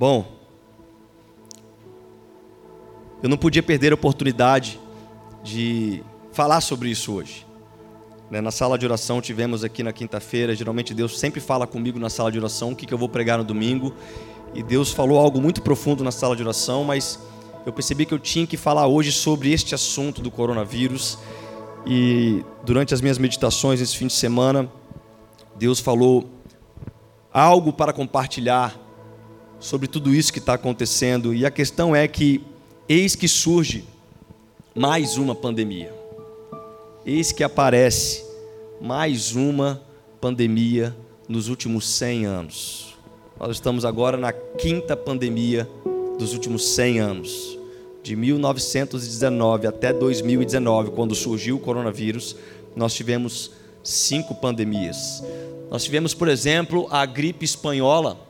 Bom, eu não podia perder a oportunidade de falar sobre isso hoje. Né, na sala de oração tivemos aqui na quinta-feira. Geralmente Deus sempre fala comigo na sala de oração o que eu vou pregar no domingo. E Deus falou algo muito profundo na sala de oração, mas eu percebi que eu tinha que falar hoje sobre este assunto do coronavírus. E durante as minhas meditações esse fim de semana, Deus falou algo para compartilhar sobre tudo isso que está acontecendo. E a questão é que, eis que surge mais uma pandemia. Eis que aparece mais uma pandemia nos últimos 100 anos. Nós estamos agora na quinta pandemia dos últimos 100 anos. De 1919 até 2019, quando surgiu o coronavírus, nós tivemos cinco pandemias. Nós tivemos, por exemplo, a gripe espanhola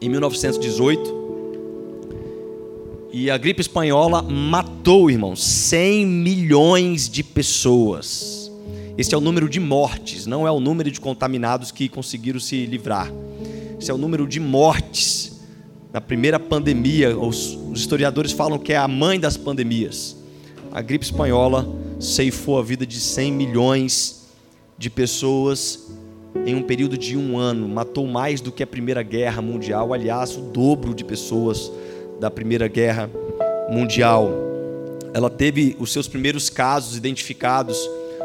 em 1918. E a gripe espanhola matou, irmãos, 100 milhões de pessoas. Esse é o número de mortes, não é o número de contaminados que conseguiram se livrar. Esse é o número de mortes. Na primeira pandemia, os, historiadores falam que é a mãe das pandemias. A gripe espanhola ceifou a vida de 100 milhões de pessoas em um período de um ano, matou mais do que a Primeira Guerra Mundial, aliás, o dobro de pessoas da Primeira Guerra Mundial. Ela teve os seus primeiros casos identificados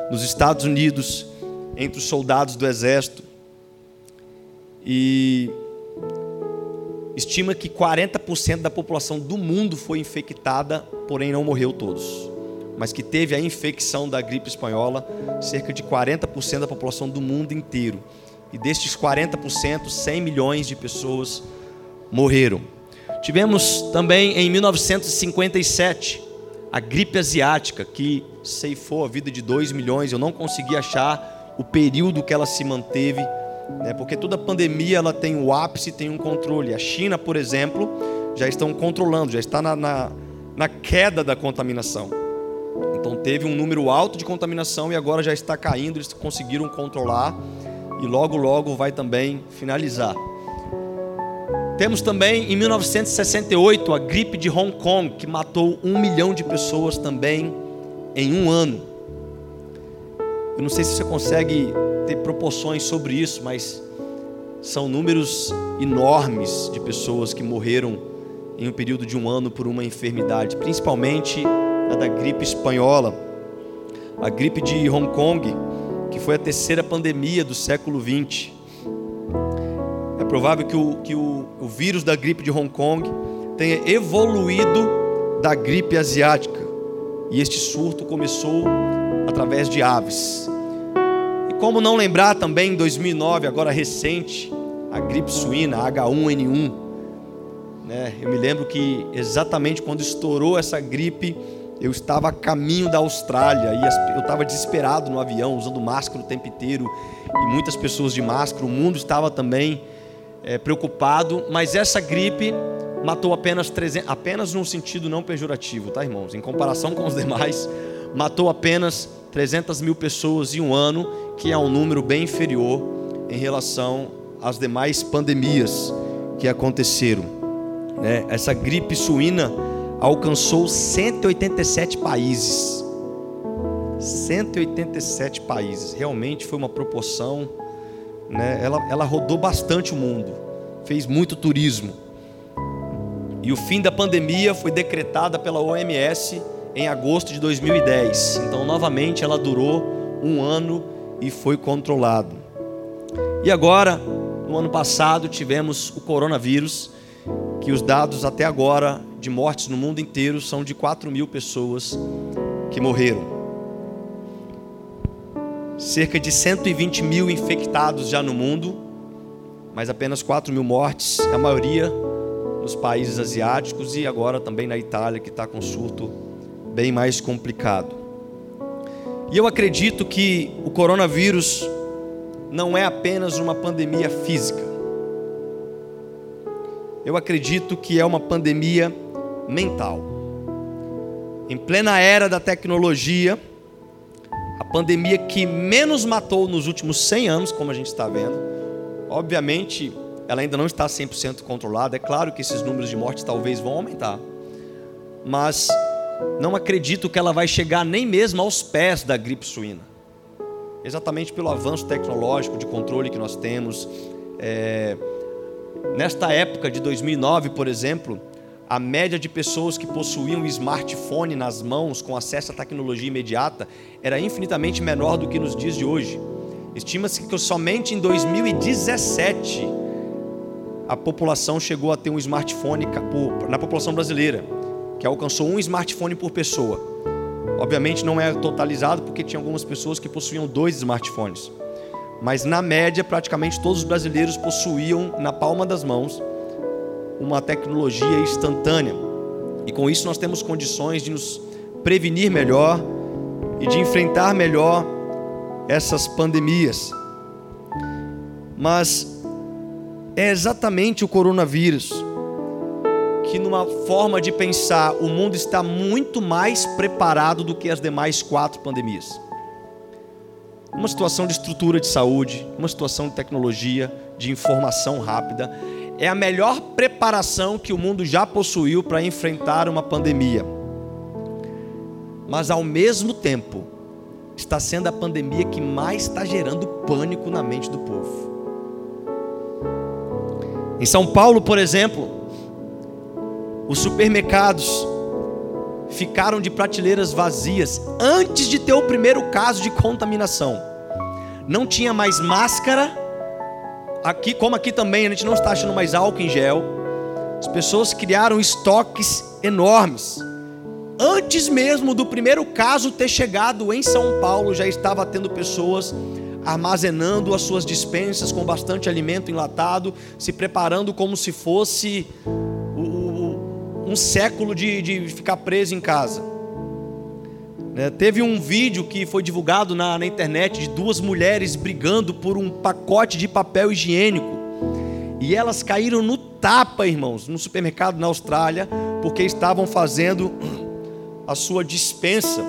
nos Estados Unidos, entre os soldados do exército. E estima que 40% da população do mundo foi infectada, porém não morreu todos. Mas que teve a infecção da gripe espanhola, cerca de 40% da população do mundo inteiro. E destes 40%, 100 milhões de pessoas morreram. Tivemos também em 1957 a gripe asiática, que ceifou a vida de 2 milhões. Eu não consegui achar o período que ela se manteve, né, porque toda pandemia ela tem o ápice, tem um controle. A China, por exemplo, já estão controlando, já está na, na, na queda da contaminação. Então teve um número alto de contaminação e agora já está caindo, eles conseguiram controlar e logo logo vai também finalizar. Temos também em 1968 a gripe de Hong Kong, que matou um milhão de pessoas também em um ano. Eu não sei se você consegue ter proporções sobre isso, mas são números enormes de pessoas que morreram em um período de um ano por uma enfermidade, principalmente a da gripe espanhola. A gripe de Hong Kong, que foi a terceira pandemia do século XX provável que o, que o, o vírus da gripe de Hong Kong tenha evoluído da gripe asiática. E este surto começou através de aves. E como não lembrar também em 2009, agora recente, a gripe suína, H1N1. Né? Eu me lembro que exatamente quando estourou essa gripe, eu estava a caminho da Austrália e eu estava desesperado no avião, usando máscara o tempo inteiro e muitas pessoas de máscara. O mundo estava também é, preocupado, mas essa gripe matou apenas 300, apenas num sentido não pejorativo, tá, irmãos? Em comparação com os demais, matou apenas 300 mil pessoas em um ano, que é um número bem inferior em relação às demais pandemias que aconteceram. Né? Essa gripe suína alcançou 187 países. 187 países. Realmente foi uma proporção né, ela, ela rodou bastante o mundo, fez muito turismo. E o fim da pandemia foi decretada pela OMS em agosto de 2010. Então, novamente, ela durou um ano e foi controlado. E agora, no ano passado, tivemos o coronavírus, que os dados até agora de mortes no mundo inteiro são de 4 mil pessoas que morreram cerca de 120 mil infectados já no mundo, mas apenas 4 mil mortes, a maioria nos países asiáticos e agora também na Itália, que está com surto bem mais complicado. E eu acredito que o coronavírus não é apenas uma pandemia física. Eu acredito que é uma pandemia mental. Em plena era da tecnologia, a pandemia que menos matou nos últimos 100 anos, como a gente está vendo. Obviamente, ela ainda não está 100% controlada. É claro que esses números de mortes talvez vão aumentar, mas não acredito que ela vai chegar nem mesmo aos pés da gripe suína. Exatamente pelo avanço tecnológico de controle que nós temos. É... Nesta época de 2009, por exemplo, a média de pessoas que possuíam smartphone nas mãos com acesso à tecnologia imediata era infinitamente menor do que nos dias de hoje. Estima-se que somente em 2017 a população chegou a ter um smartphone na população brasileira, que alcançou um smartphone por pessoa. Obviamente não é totalizado porque tinha algumas pessoas que possuíam dois smartphones. Mas na média, praticamente todos os brasileiros possuíam na palma das mãos uma tecnologia instantânea. E com isso nós temos condições de nos prevenir melhor e de enfrentar melhor essas pandemias. Mas é exatamente o coronavírus que, numa forma de pensar, o mundo está muito mais preparado do que as demais quatro pandemias. Uma situação de estrutura de saúde, uma situação de tecnologia, de informação rápida, é a melhor preparação que o mundo já possuiu para enfrentar uma pandemia. Mas ao mesmo tempo, está sendo a pandemia que mais está gerando pânico na mente do povo. Em São Paulo, por exemplo, os supermercados ficaram de prateleiras vazias antes de ter o primeiro caso de contaminação. Não tinha mais máscara aqui, como aqui também, a gente não está achando mais álcool em gel. As pessoas criaram estoques enormes. Antes mesmo do primeiro caso ter chegado em São Paulo, já estava tendo pessoas armazenando as suas dispensas com bastante alimento enlatado, se preparando como se fosse um século de, de ficar preso em casa. Né? Teve um vídeo que foi divulgado na, na internet de duas mulheres brigando por um pacote de papel higiênico. E elas caíram no tapa, irmãos, no supermercado na Austrália, porque estavam fazendo a sua dispensa.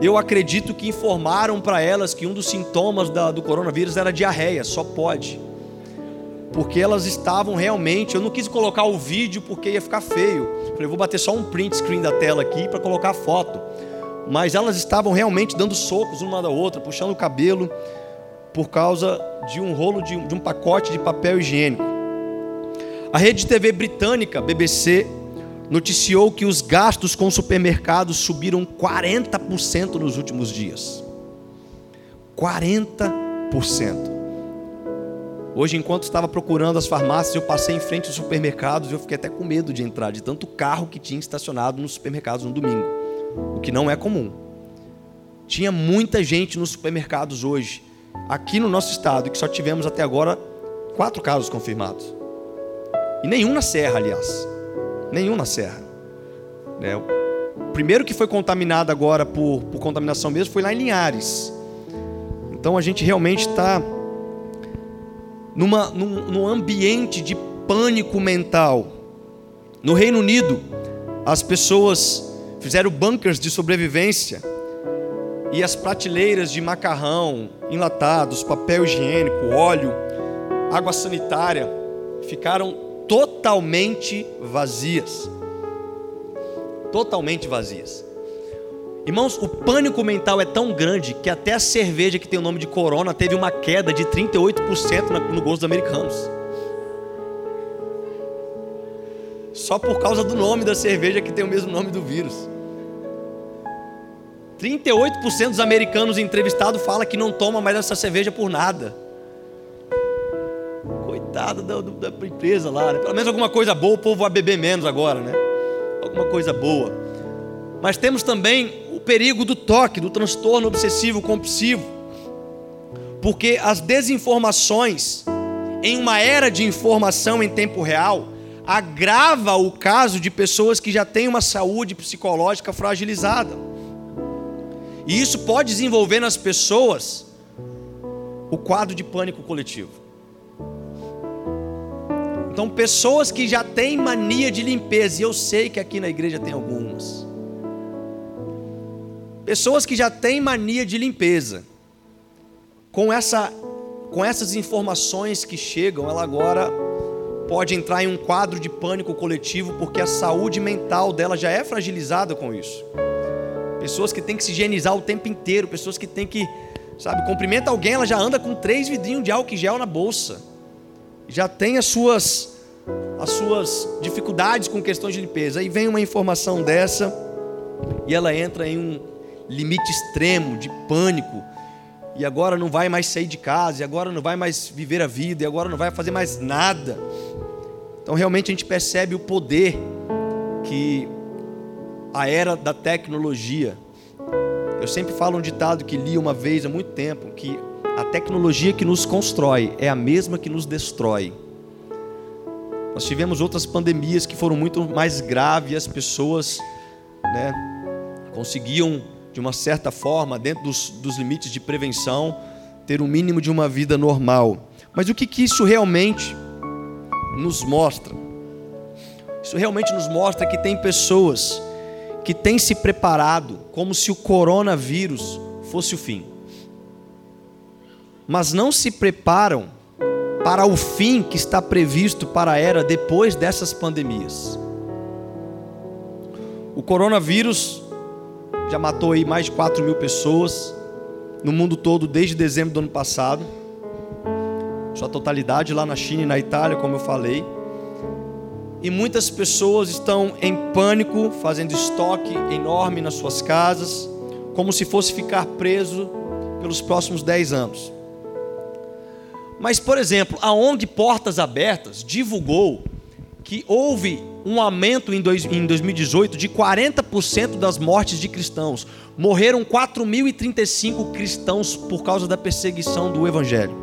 Eu acredito que informaram para elas que um dos sintomas da, do coronavírus era diarreia, só pode. Porque elas estavam realmente. Eu não quis colocar o vídeo porque ia ficar feio. Falei, vou bater só um print screen da tela aqui para colocar a foto mas elas estavam realmente dando socos uma da outra, puxando o cabelo, por causa de um rolo de, de um pacote de papel higiênico. A rede de TV britânica, BBC, noticiou que os gastos com supermercados subiram 40% nos últimos dias. 40%. Hoje, enquanto estava procurando as farmácias, eu passei em frente aos supermercados e eu fiquei até com medo de entrar, de tanto carro que tinha estacionado nos supermercados no domingo o que não é comum. Tinha muita gente nos supermercados hoje, aqui no nosso estado, que só tivemos até agora quatro casos confirmados. E nenhum na Serra, aliás. Nenhum na Serra. É, o primeiro que foi contaminado agora por, por contaminação mesmo foi lá em Linhares. Então a gente realmente está numa, num, num ambiente de pânico mental. No Reino Unido, as pessoas fizeram bunkers de sobrevivência e as prateleiras de macarrão, enlatados, papel higiênico, óleo, água sanitária ficaram totalmente vazias. Totalmente vazias. Irmãos, o pânico mental é tão grande que até a cerveja que tem o nome de Corona teve uma queda de 38% no gosto dos americanos. Só por causa do nome da cerveja que tem o mesmo nome do vírus. 38% dos americanos entrevistados fala que não toma mais essa cerveja por nada. Coitado da, da empresa lá, né? Pelo menos alguma coisa boa, o povo vai beber menos agora, né? Alguma coisa boa. Mas temos também perigo do toque, do transtorno obsessivo compulsivo. Porque as desinformações, em uma era de informação em tempo real, agrava o caso de pessoas que já têm uma saúde psicológica fragilizada. E isso pode desenvolver nas pessoas o quadro de pânico coletivo. Então, pessoas que já têm mania de limpeza, e eu sei que aqui na igreja tem algumas. Pessoas que já têm mania de limpeza, com essa com essas informações que chegam, ela agora pode entrar em um quadro de pânico coletivo, porque a saúde mental dela já é fragilizada com isso. Pessoas que têm que se higienizar o tempo inteiro, pessoas que têm que, sabe, cumprimenta alguém, ela já anda com três vidrinhos de álcool gel na bolsa. Já tem as suas as suas dificuldades com questões de limpeza. Aí vem uma informação dessa e ela entra em um limite extremo de pânico. E agora não vai mais sair de casa, e agora não vai mais viver a vida, e agora não vai fazer mais nada. Então realmente a gente percebe o poder que a era da tecnologia. Eu sempre falo um ditado que li uma vez há muito tempo, que a tecnologia que nos constrói é a mesma que nos destrói. Nós tivemos outras pandemias que foram muito mais graves as pessoas né, conseguiam, de uma certa forma, dentro dos, dos limites de prevenção, ter o um mínimo de uma vida normal. Mas o que, que isso realmente nos mostra? Isso realmente nos mostra que tem pessoas que têm se preparado como se o coronavírus fosse o fim, mas não se preparam para o fim que está previsto para a era depois dessas pandemias. O coronavírus já matou aí mais de 4 mil pessoas no mundo todo desde dezembro do ano passado. Sua totalidade lá na China e na Itália, como eu falei. E muitas pessoas estão em pânico, fazendo estoque enorme nas suas casas, como se fosse ficar preso pelos próximos 10 anos. Mas, por exemplo, a ONG Portas Abertas divulgou que houve um aumento em 2018 de 40% das mortes de cristãos. Morreram 4.035 cristãos por causa da perseguição do Evangelho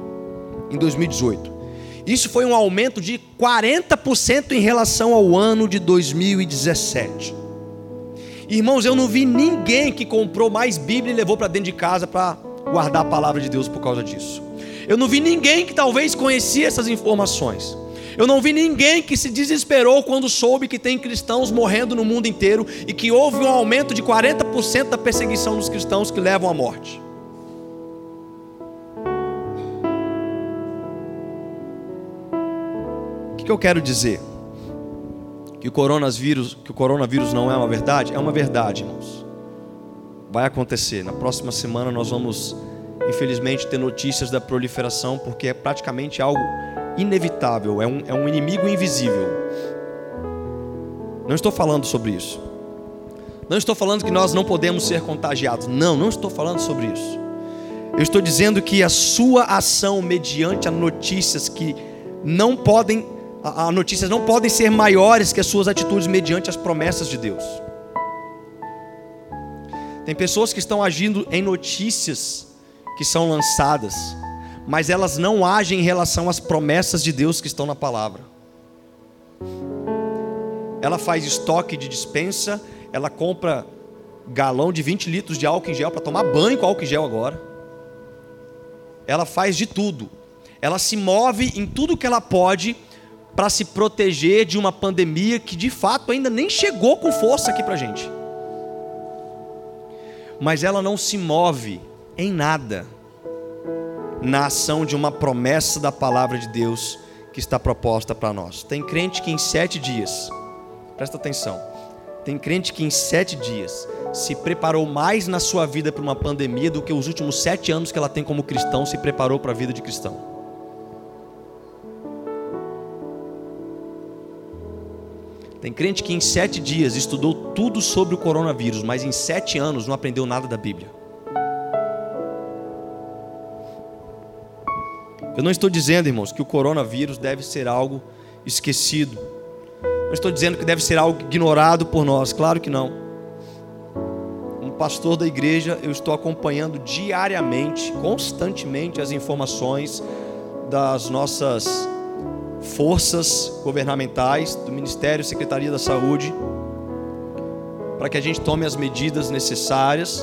em 2018. Isso foi um aumento de 40% em relação ao ano de 2017. Irmãos, eu não vi ninguém que comprou mais Bíblia e levou para dentro de casa para guardar a palavra de Deus por causa disso. Eu não vi ninguém que talvez conhecia essas informações. Eu não vi ninguém que se desesperou quando soube que tem cristãos morrendo no mundo inteiro e que houve um aumento de 40% da perseguição dos cristãos que levam à morte. O que, eu quero dizer? Que o coronavírus, que o coronavírus não é uma verdade? É uma verdade, irmãos. Vai acontecer. Na próxima semana nós vamos infelizmente, ter notícias da proliferação, porque é praticamente algo inevitável, é um, é um inimigo invisível. Não estou falando sobre isso. Não estou falando que nós não podemos ser contagiados. Não, não estou falando sobre isso. Eu estou dizendo que a sua ação mediante a notícias que não podem, a, a notícias não podem ser maiores que as suas atitudes mediante as promessas de Deus. Tem pessoas que estão agindo em notícias que são lançadas, mas elas não agem em relação às promessas de Deus que estão na palavra. Ela faz estoque de dispensa, ela compra galão de 20 litros de álcool em gel para tomar banho com álcool em gel agora. Ela faz de tudo. Ela se move em tudo que ela pode para se proteger de uma pandemia que de fato ainda nem chegou com força aqui para gente. Mas ela não se move em nada na ação de uma promessa da palavra de Deus que está proposta para nós. Tem crente que em sete dias, presta atenção, tem crente que em sete dias se preparou mais na sua vida para uma pandemia do que os últimos sete anos que ela tem como cristão se preparou para a vida de cristão. Tem crente que em sete dias estudou tudo sobre o coronavírus, mas em sete anos não aprendeu nada da Bíblia. Eu não estou dizendo, irmãos, que o coronavírus deve ser algo esquecido. Não estou dizendo que deve ser algo ignorado por nós, claro que não. Como pastor da igreja, eu estou acompanhando diariamente, constantemente, as informações das nossas forças governamentais, do Ministério, Secretaria da Saúde, para que a gente tome as medidas necessárias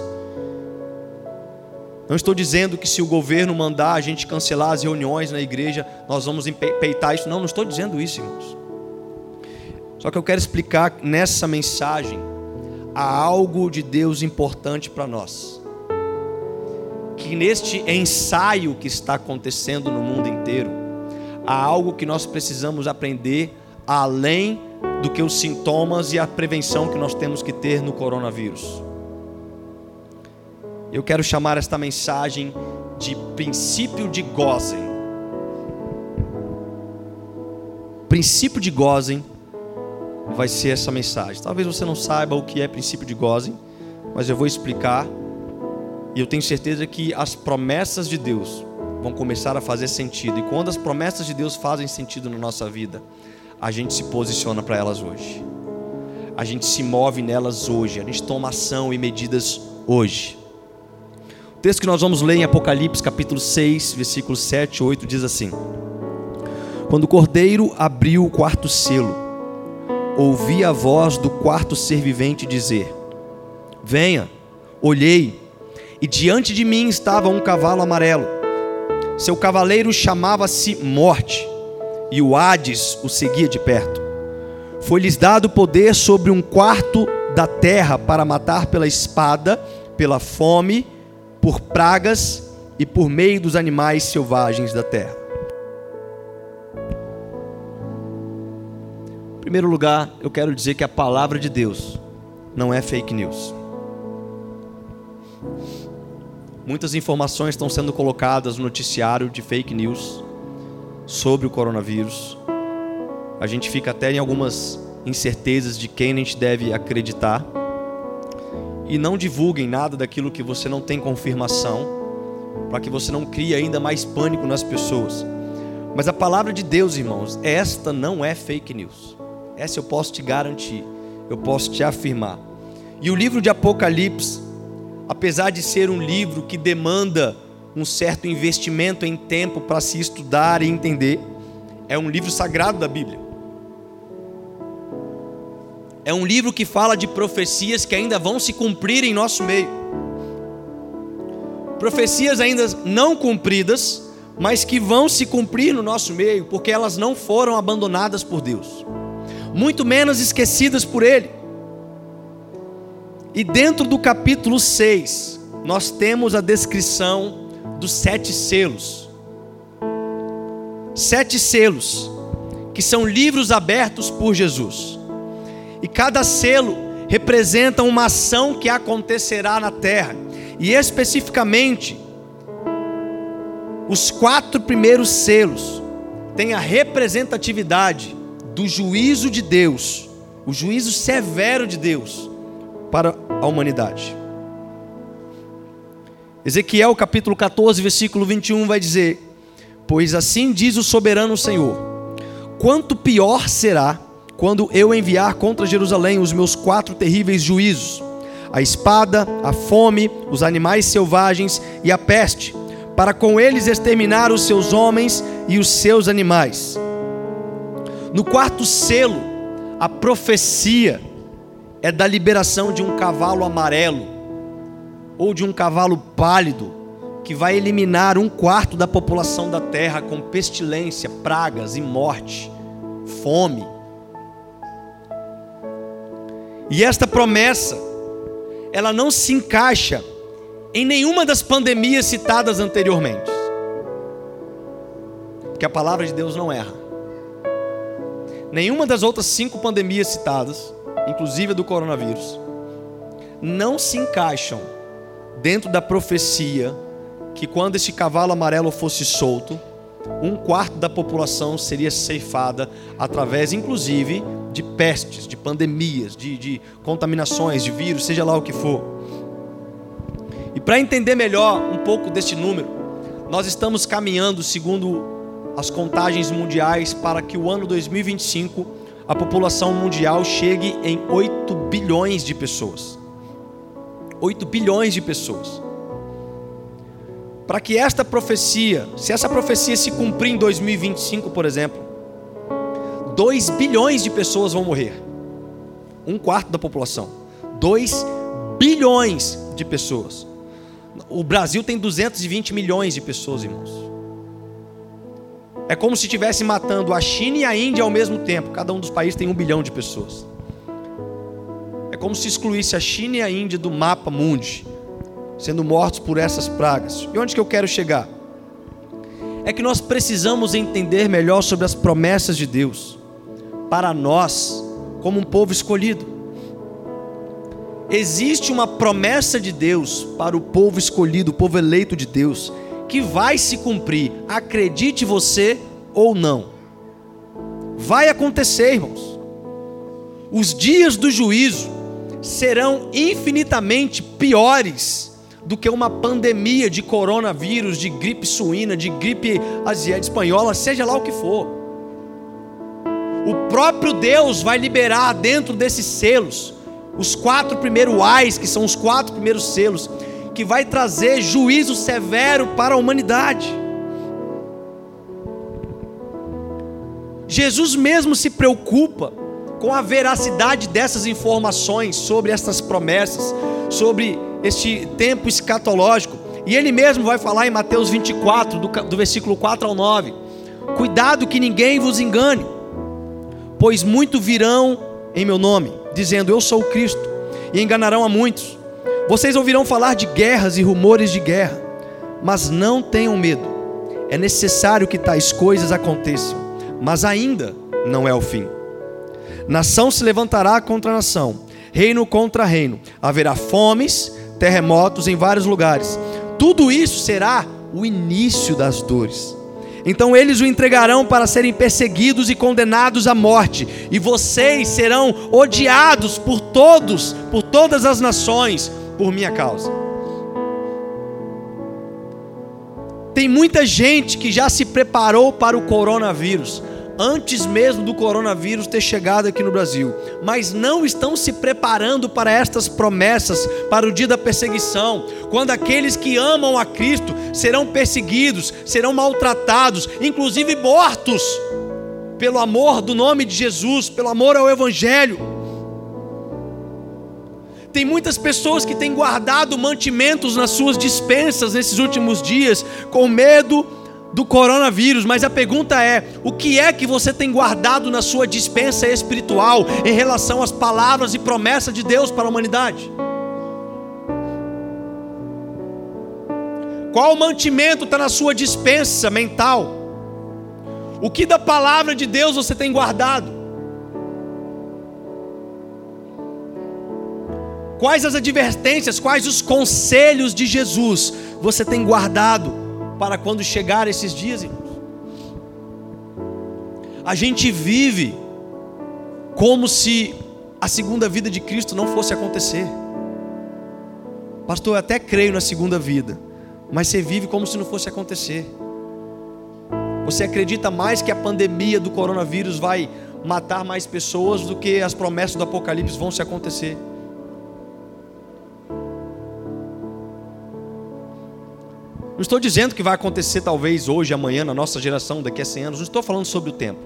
não estou dizendo que se o governo mandar a gente cancelar as reuniões na igreja, nós vamos peitar isso. Não, não estou dizendo isso, irmãos. Só que eu quero explicar nessa mensagem há algo de Deus importante para nós. que neste ensaio que está acontecendo no mundo inteiro, há algo que nós precisamos aprender além do que os sintomas e a prevenção que nós temos que ter no coronavírus. Eu quero chamar esta mensagem de princípio de Gozen. Princípio de Gozen vai ser essa mensagem. Talvez você não saiba o que é princípio de Gozen, mas eu vou explicar. E eu tenho certeza que as promessas de Deus vão começar a fazer sentido. E quando as promessas de Deus fazem sentido na nossa vida, a gente se posiciona para elas hoje. A gente se move nelas hoje. A gente toma ação e medidas hoje. O texto que nós vamos ler em Apocalipse, capítulo 6, versículos 7 e 8, diz assim: Quando o cordeiro abriu o quarto selo, ouvi a voz do quarto ser vivente dizer: Venha, olhei, e diante de mim estava um cavalo amarelo. Seu cavaleiro chamava-se Morte, e o Hades o seguia de perto. Foi-lhes dado poder sobre um quarto da terra para matar pela espada, pela fome, por pragas e por meio dos animais selvagens da terra. Em primeiro lugar, eu quero dizer que a palavra de Deus não é fake news. Muitas informações estão sendo colocadas no noticiário de fake news sobre o coronavírus. A gente fica até em algumas incertezas de quem a gente deve acreditar. E não divulguem nada daquilo que você não tem confirmação, para que você não crie ainda mais pânico nas pessoas. Mas a palavra de Deus, irmãos, esta não é fake news. Essa eu posso te garantir, eu posso te afirmar. E o livro de Apocalipse apesar de ser um livro que demanda um certo investimento em tempo para se estudar e entender, é um livro sagrado da Bíblia. É um livro que fala de profecias que ainda vão se cumprir em nosso meio. Profecias ainda não cumpridas, mas que vão se cumprir no nosso meio, porque elas não foram abandonadas por Deus, muito menos esquecidas por Ele. E dentro do capítulo 6, nós temos a descrição dos sete selos. Sete selos, que são livros abertos por Jesus. E cada selo representa uma ação que acontecerá na terra. E especificamente, os quatro primeiros selos têm a representatividade do juízo de Deus, o juízo severo de Deus para a humanidade. Ezequiel capítulo 14, versículo 21 vai dizer: Pois assim diz o soberano Senhor: Quanto pior será quando eu enviar contra Jerusalém os meus quatro terríveis juízos: a espada, a fome, os animais selvagens e a peste, para com eles exterminar os seus homens e os seus animais. No quarto selo, a profecia é da liberação de um cavalo amarelo ou de um cavalo pálido que vai eliminar um quarto da população da terra com pestilência, pragas e morte, fome. E esta promessa, ela não se encaixa em nenhuma das pandemias citadas anteriormente. Porque a palavra de Deus não erra. Nenhuma das outras cinco pandemias citadas inclusive a do coronavírus, não se encaixam dentro da profecia que quando esse cavalo amarelo fosse solto, um quarto da população seria ceifada através, inclusive, de pestes, de pandemias, de, de contaminações, de vírus, seja lá o que for. E para entender melhor um pouco deste número, nós estamos caminhando, segundo as contagens mundiais, para que o ano 2025 a população mundial chegue em 8 bilhões de pessoas. 8 bilhões de pessoas. Para que esta profecia, se essa profecia se cumprir em 2025, por exemplo, 2 bilhões de pessoas vão morrer. Um quarto da população. 2 bilhões de pessoas. O Brasil tem 220 milhões de pessoas, irmãos. É como se estivesse matando a China e a Índia ao mesmo tempo. Cada um dos países tem um bilhão de pessoas. É como se excluísse a China e a Índia do mapa mundi. sendo mortos por essas pragas. E onde que eu quero chegar? É que nós precisamos entender melhor sobre as promessas de Deus para nós, como um povo escolhido. Existe uma promessa de Deus para o povo escolhido, o povo eleito de Deus, que vai se cumprir, acredite você ou não. Vai acontecer, irmãos. Os dias do juízo serão infinitamente piores do que uma pandemia de coronavírus, de gripe suína, de gripe asiática, espanhola, seja lá o que for. O próprio Deus vai liberar dentro desses selos os quatro primeiros ais, que são os quatro primeiros selos, que vai trazer juízo severo para a humanidade. Jesus mesmo se preocupa com a veracidade dessas informações sobre essas promessas, sobre este tempo escatológico. E ele mesmo vai falar em Mateus 24, do, do versículo 4 ao 9: Cuidado que ninguém vos engane, pois muito virão em meu nome, dizendo eu sou o Cristo, e enganarão a muitos. Vocês ouvirão falar de guerras e rumores de guerra, mas não tenham medo. É necessário que tais coisas aconteçam, mas ainda não é o fim. Nação se levantará contra nação, reino contra reino. Haverá fomes, terremotos em vários lugares. Tudo isso será o início das dores. Então eles o entregarão para serem perseguidos e condenados à morte, e vocês serão odiados por todos, por todas as nações, por minha causa. Tem muita gente que já se preparou para o coronavírus, antes mesmo do coronavírus ter chegado aqui no Brasil, mas não estão se preparando para estas promessas, para o dia da perseguição, quando aqueles que amam a Cristo serão perseguidos, serão maltratados, inclusive mortos, pelo amor do nome de Jesus, pelo amor ao Evangelho. Tem muitas pessoas que têm guardado mantimentos nas suas dispensas nesses últimos dias, com medo do coronavírus, mas a pergunta é: o que é que você tem guardado na sua dispensa espiritual em relação às palavras e promessas de Deus para a humanidade? Qual mantimento está na sua dispensa mental? O que da palavra de Deus você tem guardado? Quais as advertências, quais os conselhos de Jesus você tem guardado? Para quando chegar esses dias, irmãos. A gente vive como se a segunda vida de Cristo não fosse acontecer. Pastor, eu até creio na segunda vida, mas você vive como se não fosse acontecer. Você acredita mais que a pandemia do coronavírus vai matar mais pessoas do que as promessas do Apocalipse vão se acontecer. Não estou dizendo que vai acontecer talvez hoje, amanhã, na nossa geração, daqui a 100 anos. Não estou falando sobre o tempo.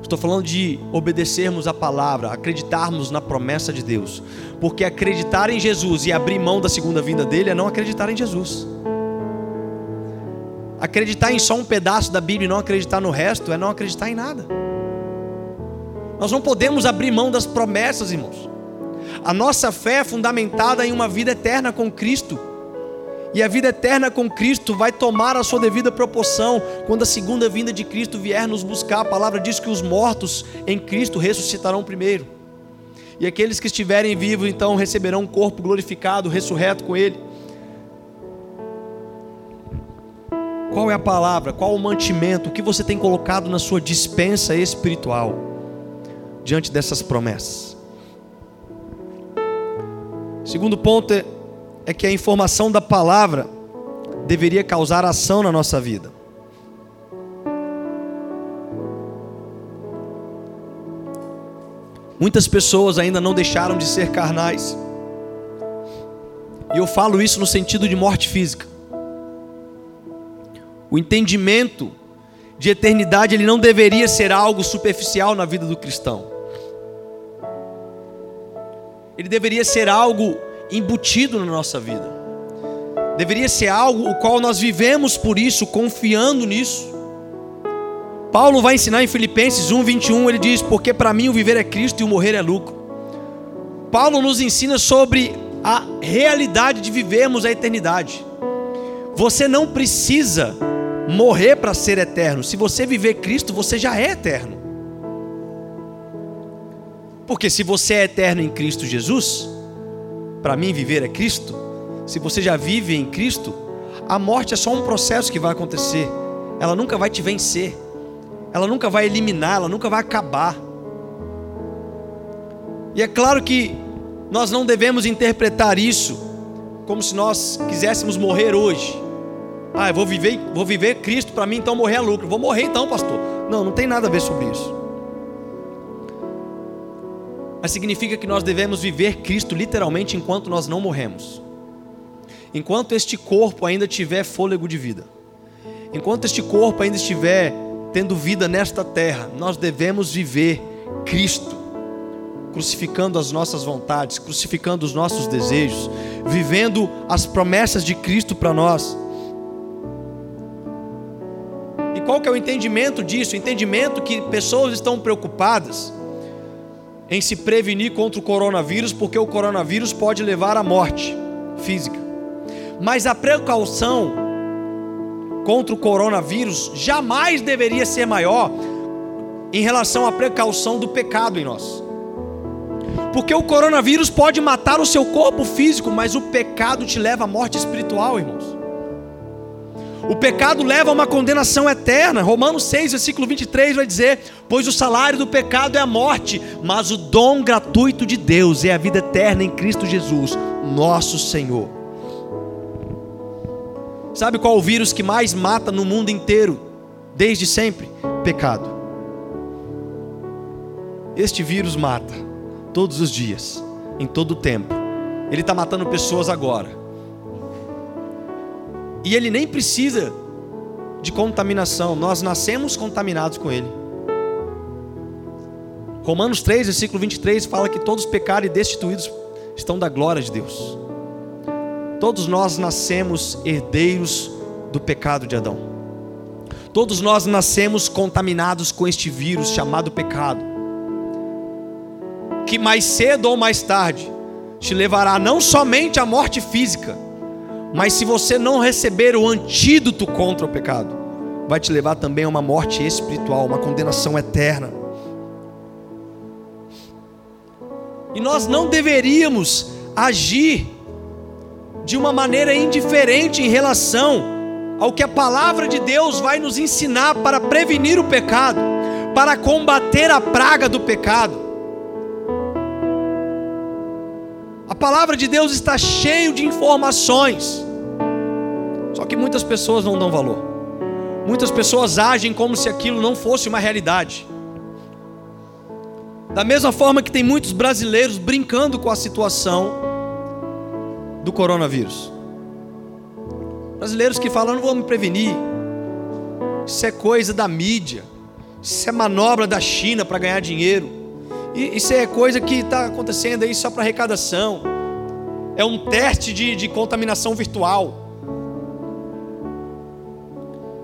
Estou falando de obedecermos a palavra, acreditarmos na promessa de Deus. Porque acreditar em Jesus e abrir mão da segunda vinda dele é não acreditar em Jesus. Acreditar em só um pedaço da Bíblia e não acreditar no resto é não acreditar em nada. Nós não podemos abrir mão das promessas, irmãos. A nossa fé é fundamentada em uma vida eterna com Cristo. E a vida eterna com Cristo vai tomar a sua devida proporção quando a segunda vinda de Cristo vier nos buscar. A palavra diz que os mortos em Cristo ressuscitarão primeiro. E aqueles que estiverem vivos então receberão um corpo glorificado, ressurreto com Ele. Qual é a palavra? Qual o mantimento? O que você tem colocado na sua dispensa espiritual diante dessas promessas? Segundo ponto é é que a informação da palavra deveria causar ação na nossa vida. Muitas pessoas ainda não deixaram de ser carnais. E eu falo isso no sentido de morte física. O entendimento de eternidade ele não deveria ser algo superficial na vida do cristão. Ele deveria ser algo embutido na nossa vida. Deveria ser algo o qual nós vivemos por isso, confiando nisso. Paulo vai ensinar em Filipenses 1:21, ele diz: "Porque para mim o viver é Cristo e o morrer é lucro". Paulo nos ensina sobre a realidade de vivermos a eternidade. Você não precisa morrer para ser eterno. Se você viver Cristo, você já é eterno. Porque se você é eterno em Cristo Jesus, para mim viver é Cristo. Se você já vive em Cristo, a morte é só um processo que vai acontecer. Ela nunca vai te vencer. Ela nunca vai eliminar, ela nunca vai acabar. E é claro que nós não devemos interpretar isso como se nós quiséssemos morrer hoje. Ah, eu vou viver, vou viver Cristo para mim, então morrer é lucro. Vou morrer então, pastor. Não, não tem nada a ver sobre isso. Mas significa que nós devemos viver Cristo literalmente enquanto nós não morremos. Enquanto este corpo ainda tiver fôlego de vida. Enquanto este corpo ainda estiver tendo vida nesta terra, nós devemos viver Cristo, crucificando as nossas vontades, crucificando os nossos desejos, vivendo as promessas de Cristo para nós. E qual que é o entendimento disso? O entendimento que pessoas estão preocupadas em se prevenir contra o coronavírus, porque o coronavírus pode levar à morte física. Mas a precaução contra o coronavírus jamais deveria ser maior em relação à precaução do pecado em nós. Porque o coronavírus pode matar o seu corpo físico, mas o pecado te leva à morte espiritual, irmãos. O pecado leva a uma condenação eterna. Romanos 6, versículo 23 vai dizer: Pois o salário do pecado é a morte, mas o dom gratuito de Deus é a vida eterna em Cristo Jesus, nosso Senhor. Sabe qual o vírus que mais mata no mundo inteiro, desde sempre? Pecado. Este vírus mata todos os dias, em todo o tempo. Ele está matando pessoas agora. E ele nem precisa de contaminação, nós nascemos contaminados com ele. Romanos 3, versículo 23 fala que todos pecaram e destituídos estão da glória de Deus. Todos nós nascemos herdeiros do pecado de Adão. Todos nós nascemos contaminados com este vírus chamado pecado, que mais cedo ou mais tarde te levará não somente à morte física, mas se você não receber o antídoto contra o pecado, vai te levar também a uma morte espiritual, uma condenação eterna. E nós não deveríamos agir de uma maneira indiferente em relação ao que a palavra de Deus vai nos ensinar para prevenir o pecado, para combater a praga do pecado. A palavra de Deus está cheio de informações. Só que muitas pessoas não dão valor. Muitas pessoas agem como se aquilo não fosse uma realidade. Da mesma forma que tem muitos brasileiros brincando com a situação do coronavírus. Brasileiros que falam, não vou me prevenir. Isso é coisa da mídia. Isso é manobra da China para ganhar dinheiro. Isso é coisa que está acontecendo aí só para arrecadação. É um teste de, de contaminação virtual.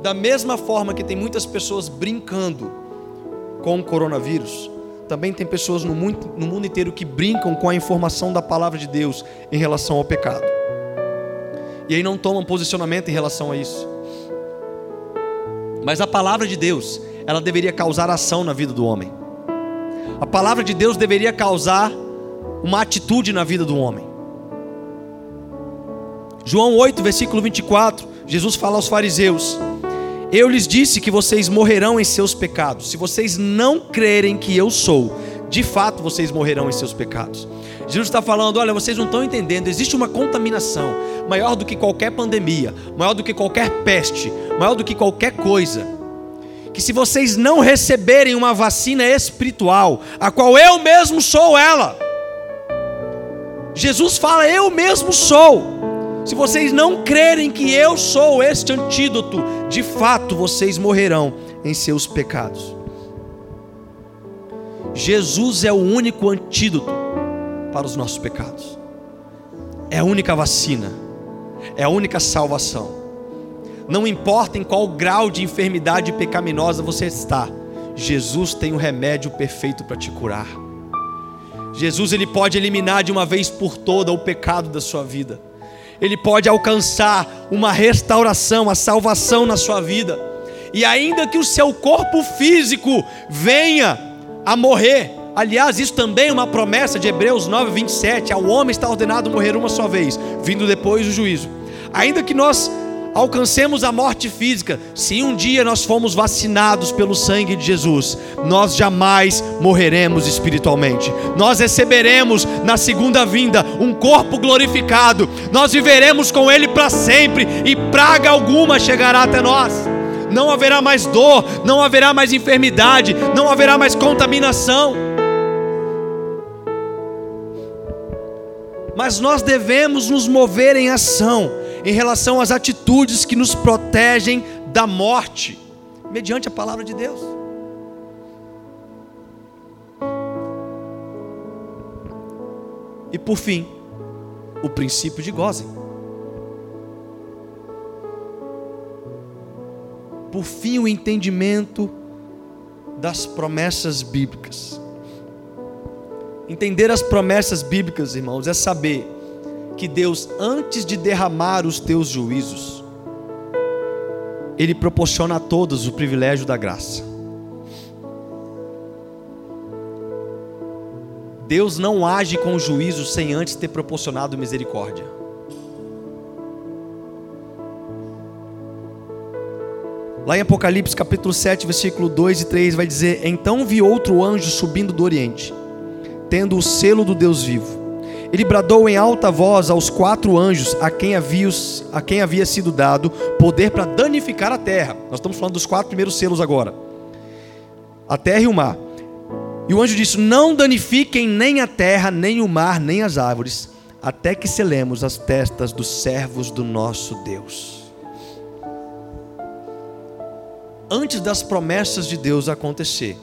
Da mesma forma que tem muitas pessoas brincando com o coronavírus, também tem pessoas no mundo, no mundo inteiro que brincam com a informação da palavra de Deus em relação ao pecado. E aí não tomam posicionamento em relação a isso. Mas a palavra de Deus, ela deveria causar ação na vida do homem. A palavra de Deus deveria causar uma atitude na vida do homem. João 8, versículo 24, Jesus fala aos fariseus: Eu lhes disse que vocês morrerão em seus pecados. Se vocês não crerem que eu sou, de fato vocês morrerão em seus pecados. Jesus está falando: olha, vocês não estão entendendo, existe uma contaminação maior do que qualquer pandemia, maior do que qualquer peste, maior do que qualquer coisa que se vocês não receberem uma vacina espiritual, a qual eu mesmo sou ela, Jesus fala: Eu mesmo sou. Se vocês não crerem que eu sou este antídoto, de fato vocês morrerão em seus pecados. Jesus é o único antídoto para os nossos pecados, é a única vacina, é a única salvação. Não importa em qual grau de enfermidade pecaminosa você está, Jesus tem o remédio perfeito para te curar. Jesus ele pode eliminar de uma vez por toda o pecado da sua vida. Ele pode alcançar uma restauração, a salvação na sua vida. E ainda que o seu corpo físico venha a morrer, aliás, isso também é uma promessa de Hebreus 9, 27. Ao homem está ordenado morrer uma só vez, vindo depois o juízo. Ainda que nós alcancemos a morte física, se um dia nós formos vacinados pelo sangue de Jesus, nós jamais morreremos espiritualmente. Nós receberemos na segunda vinda um corpo glorificado. Nós viveremos com ele para sempre e praga alguma chegará até nós. Não haverá mais dor, não haverá mais enfermidade, não haverá mais contaminação. Mas nós devemos nos mover em ação em relação às atitudes que nos protegem da morte, mediante a palavra de Deus. E por fim, o princípio de gozem. Por fim, o entendimento das promessas bíblicas. Entender as promessas bíblicas, irmãos, é saber que Deus, antes de derramar os teus juízos, Ele proporciona a todos o privilégio da graça. Deus não age com juízo sem antes ter proporcionado misericórdia. Lá em Apocalipse capítulo 7, versículo 2 e 3 vai dizer: Então vi outro anjo subindo do oriente, tendo o selo do Deus vivo ele bradou em alta voz aos quatro anjos a quem havia, a quem havia sido dado poder para danificar a terra. Nós estamos falando dos quatro primeiros selos agora: a terra e o mar. E o anjo disse: Não danifiquem nem a terra, nem o mar, nem as árvores, até que selemos as testas dos servos do nosso Deus. Antes das promessas de Deus acontecer,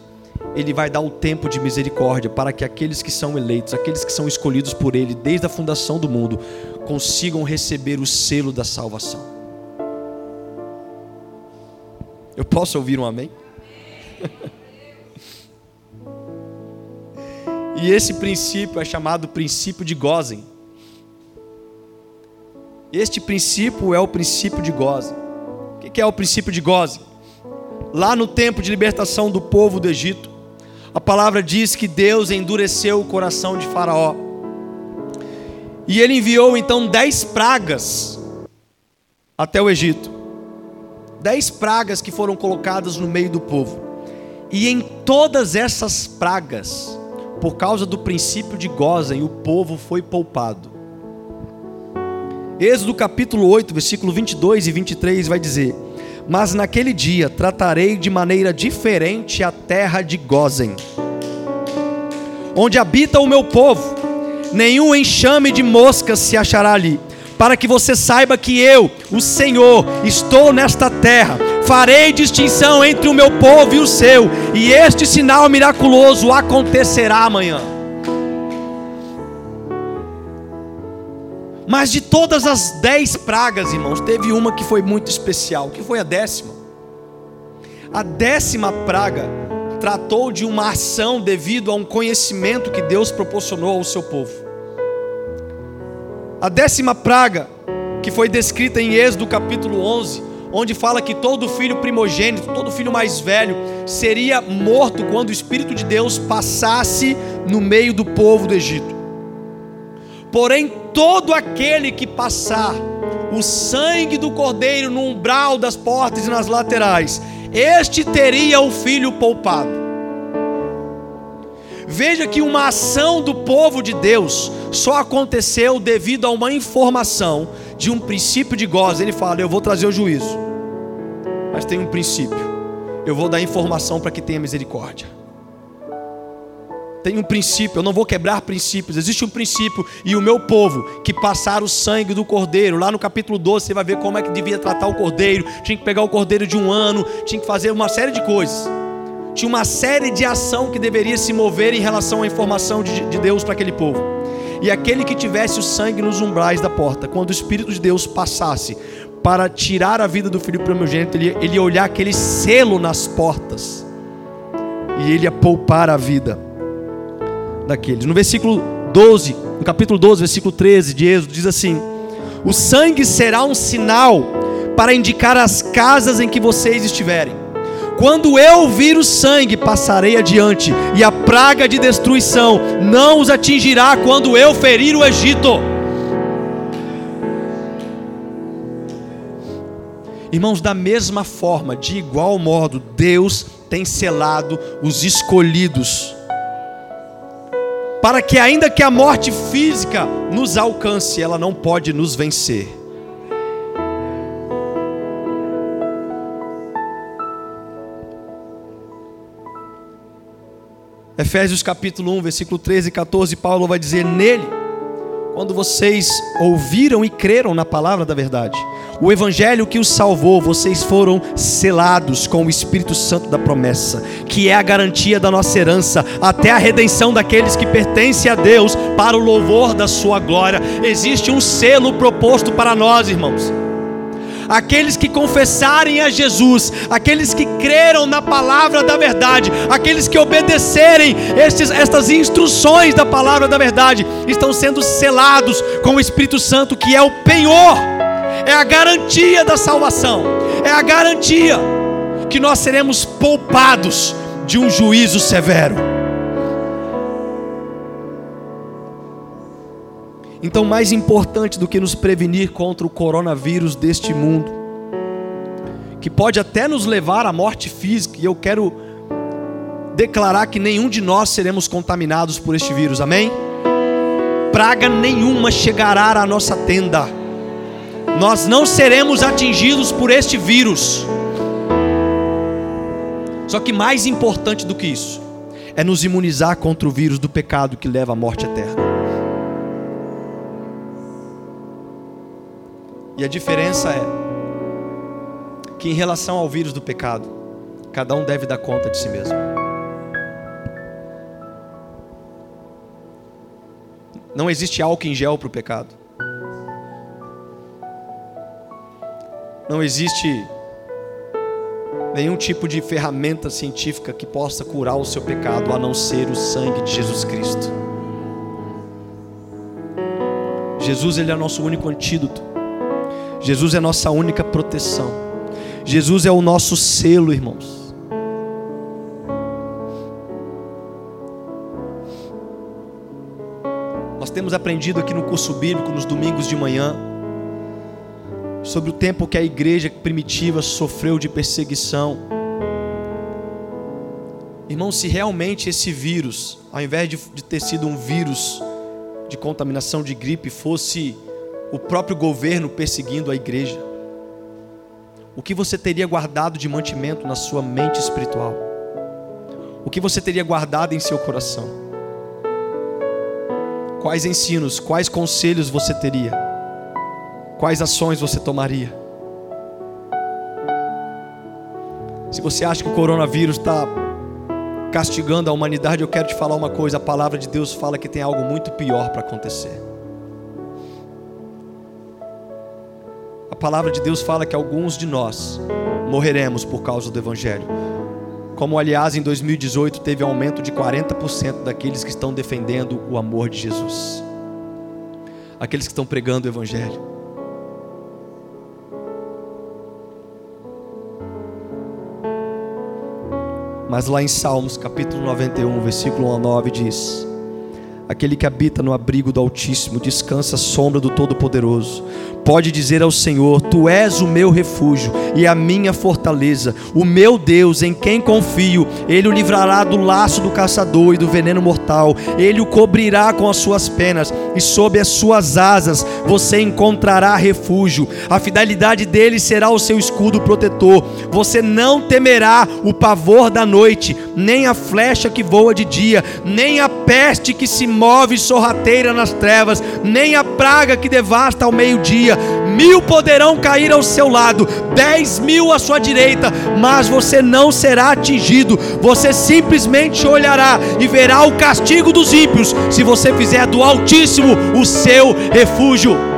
ele vai dar o tempo de misericórdia para que aqueles que são eleitos, aqueles que são escolhidos por Ele desde a fundação do mundo, consigam receber o selo da salvação. Eu posso ouvir um amém? e esse princípio é chamado princípio de Gozen. Este princípio é o princípio de Gozen. O que é o princípio de Gozen? Lá no tempo de libertação do povo do Egito, a palavra diz que Deus endureceu o coração de Faraó. E ele enviou então dez pragas até o Egito. Dez pragas que foram colocadas no meio do povo. E em todas essas pragas, por causa do princípio de gozem, o povo foi poupado. Êxodo capítulo 8, versículo 22 e 23 vai dizer: mas naquele dia tratarei de maneira diferente a terra de Gozen, onde habita o meu povo. Nenhum enxame de moscas se achará ali, para que você saiba que eu, o Senhor, estou nesta terra. Farei distinção entre o meu povo e o seu, e este sinal miraculoso acontecerá amanhã. Mas de todas as dez pragas, irmãos, teve uma que foi muito especial, que foi a décima. A décima praga tratou de uma ação devido a um conhecimento que Deus proporcionou ao seu povo. A décima praga, que foi descrita em Êxodo capítulo 11, onde fala que todo filho primogênito, todo filho mais velho, seria morto quando o Espírito de Deus passasse no meio do povo do Egito. Porém, todo aquele que passar o sangue do cordeiro no umbral das portas e nas laterais, este teria o filho poupado. Veja que uma ação do povo de Deus só aconteceu devido a uma informação de um princípio de gozo. Ele fala: Eu vou trazer o juízo, mas tem um princípio. Eu vou dar informação para que tenha misericórdia tem um princípio, eu não vou quebrar princípios. Existe um princípio e o meu povo que passar o sangue do cordeiro, lá no capítulo 12 você vai ver como é que devia tratar o cordeiro. Tinha que pegar o cordeiro de um ano, tinha que fazer uma série de coisas. Tinha uma série de ação que deveria se mover em relação à informação de, de Deus para aquele povo. E aquele que tivesse o sangue nos umbrais da porta, quando o Espírito de Deus passasse para tirar a vida do filho primogênito, ele, ele ia olhar aquele selo nas portas e ele ia poupar a vida daqueles. No versículo 12, no capítulo 12, versículo 13 de Êxodo, diz assim: O sangue será um sinal para indicar as casas em que vocês estiverem. Quando eu vir o sangue, passarei adiante, e a praga de destruição não os atingirá quando eu ferir o Egito. Irmãos, da mesma forma, de igual modo, Deus tem selado os escolhidos, para que, ainda que a morte física nos alcance, ela não pode nos vencer. Efésios capítulo 1, versículo 13 e 14, Paulo vai dizer: Nele, quando vocês ouviram e creram na palavra da verdade, o evangelho que os salvou, vocês foram selados com o Espírito Santo da promessa, que é a garantia da nossa herança até a redenção daqueles que pertencem a Deus para o louvor da sua glória. Existe um selo proposto para nós, irmãos aqueles que confessarem a Jesus, aqueles que creram na palavra da verdade, aqueles que obedecerem estes, estas instruções da palavra da verdade, estão sendo selados com o Espírito Santo, que é o penhor é a garantia da salvação, é a garantia que nós seremos poupados de um juízo severo. Então, mais importante do que nos prevenir contra o coronavírus deste mundo, que pode até nos levar à morte física, e eu quero declarar que nenhum de nós seremos contaminados por este vírus, amém? Praga nenhuma chegará à nossa tenda nós não seremos atingidos por este vírus. Só que mais importante do que isso é nos imunizar contra o vírus do pecado que leva à morte eterna. E a diferença é que em relação ao vírus do pecado, cada um deve dar conta de si mesmo. Não existe álcool em gel para o pecado. Não existe nenhum tipo de ferramenta científica que possa curar o seu pecado a não ser o sangue de Jesus Cristo. Jesus ele é nosso único antídoto. Jesus é nossa única proteção. Jesus é o nosso selo, irmãos. Nós temos aprendido aqui no curso bíblico nos domingos de manhã sobre o tempo que a igreja primitiva sofreu de perseguição. Irmão, se realmente esse vírus, ao invés de ter sido um vírus de contaminação de gripe, fosse o próprio governo perseguindo a igreja, o que você teria guardado de mantimento na sua mente espiritual? O que você teria guardado em seu coração? Quais ensinos, quais conselhos você teria? quais ações você tomaria? Se você acha que o coronavírus está castigando a humanidade, eu quero te falar uma coisa: a palavra de Deus fala que tem algo muito pior para acontecer. Palavra de Deus fala que alguns de nós morreremos por causa do Evangelho. Como, aliás, em 2018 teve aumento de 40% daqueles que estão defendendo o amor de Jesus, aqueles que estão pregando o Evangelho. Mas lá em Salmos, capítulo 91, versículo 1 a 9 diz: Aquele que habita no abrigo do Altíssimo descansa à sombra do Todo-Poderoso pode dizer ao Senhor: Tu és o meu refúgio e a minha fortaleza, o meu Deus em quem confio. Ele o livrará do laço do caçador e do veneno mortal. Ele o cobrirá com as suas penas e sob as suas asas você encontrará refúgio. A fidelidade dele será o seu escudo protetor. Você não temerá o pavor da noite, nem a flecha que voa de dia, nem a peste que se move sorrateira nas trevas, nem a praga que devasta ao meio-dia dia, mil poderão cair ao seu lado, dez mil à sua direita, mas você não será atingido, você simplesmente olhará e verá o castigo dos ímpios, se você fizer do Altíssimo o seu refúgio.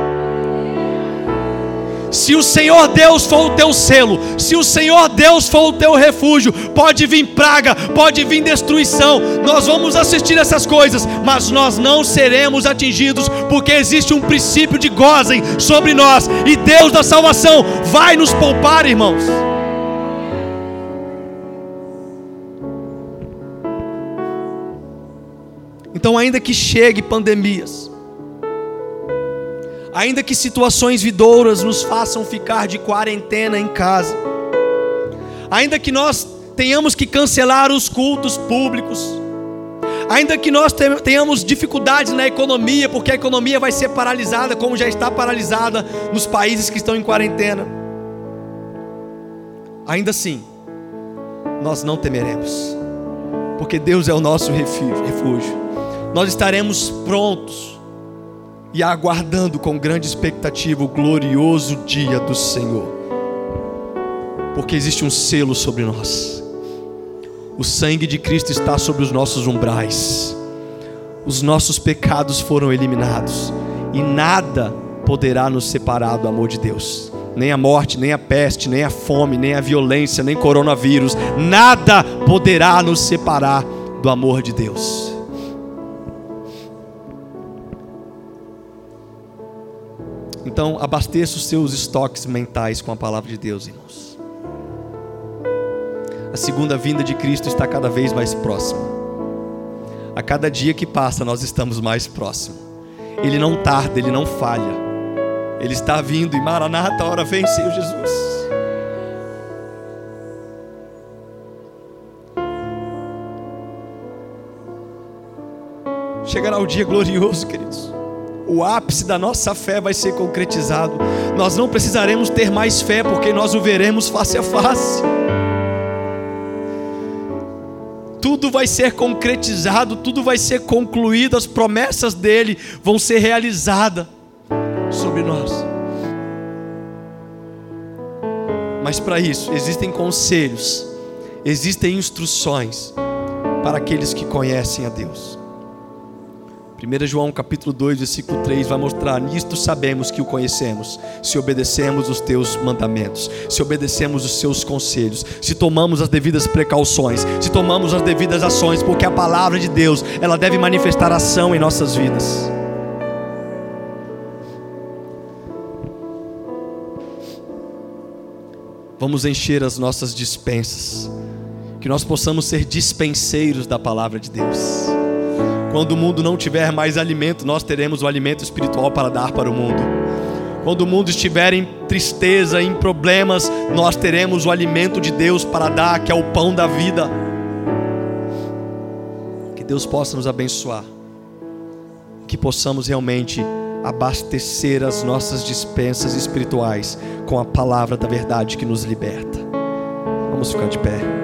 Se o Senhor Deus for o teu selo, se o Senhor Deus for o teu refúgio, pode vir praga, pode vir destruição. Nós vamos assistir essas coisas, mas nós não seremos atingidos, porque existe um princípio de gozem sobre nós, e Deus da salvação vai nos poupar, irmãos. Então, ainda que chegue pandemias, ainda que situações vidouras nos façam ficar de quarentena em casa, ainda que nós tenhamos que cancelar os cultos públicos, ainda que nós tenhamos dificuldades na economia, porque a economia vai ser paralisada, como já está paralisada nos países que estão em quarentena, ainda assim, nós não temeremos, porque Deus é o nosso refúgio. Nós estaremos prontos e aguardando com grande expectativa o glorioso dia do Senhor, porque existe um selo sobre nós. O sangue de Cristo está sobre os nossos umbrais, os nossos pecados foram eliminados, e nada poderá nos separar do amor de Deus. Nem a morte, nem a peste, nem a fome, nem a violência, nem coronavírus, nada poderá nos separar do amor de Deus. Então, abasteça os seus estoques mentais com a palavra de Deus, irmãos. A segunda vinda de Cristo está cada vez mais próxima. A cada dia que passa, nós estamos mais próximos. Ele não tarda, ele não falha. Ele está vindo e Maranata, hora vem, Senhor Jesus. Chegará o dia glorioso, queridos o ápice da nossa fé vai ser concretizado. Nós não precisaremos ter mais fé, porque nós o veremos face a face. Tudo vai ser concretizado, tudo vai ser concluído, as promessas dele vão ser realizadas sobre nós. Mas para isso, existem conselhos, existem instruções para aqueles que conhecem a Deus. 1 João capítulo 2, versículo 3 vai mostrar: Nisto sabemos que o conhecemos, se obedecemos os teus mandamentos, se obedecemos os seus conselhos, se tomamos as devidas precauções, se tomamos as devidas ações, porque a palavra de Deus, ela deve manifestar ação em nossas vidas. Vamos encher as nossas dispensas, que nós possamos ser dispenseiros da palavra de Deus. Quando o mundo não tiver mais alimento, nós teremos o alimento espiritual para dar para o mundo. Quando o mundo estiver em tristeza, em problemas, nós teremos o alimento de Deus para dar, que é o pão da vida. Que Deus possa nos abençoar. Que possamos realmente abastecer as nossas dispensas espirituais com a palavra da verdade que nos liberta. Vamos ficar de pé.